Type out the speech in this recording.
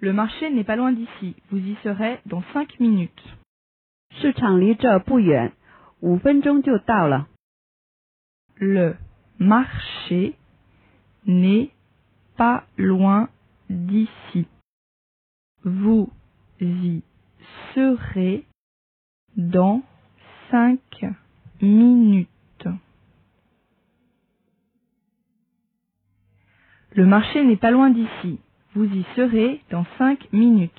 Le marché n'est pas loin d'ici. Vous y serez dans cinq minutes. 市场离这不远，五分钟就到了。 Le marché n'est pas loin d'ici. Vous y serez dans cinq minutes. Le marché n'est pas loin d'ici. Vous y serez dans cinq minutes.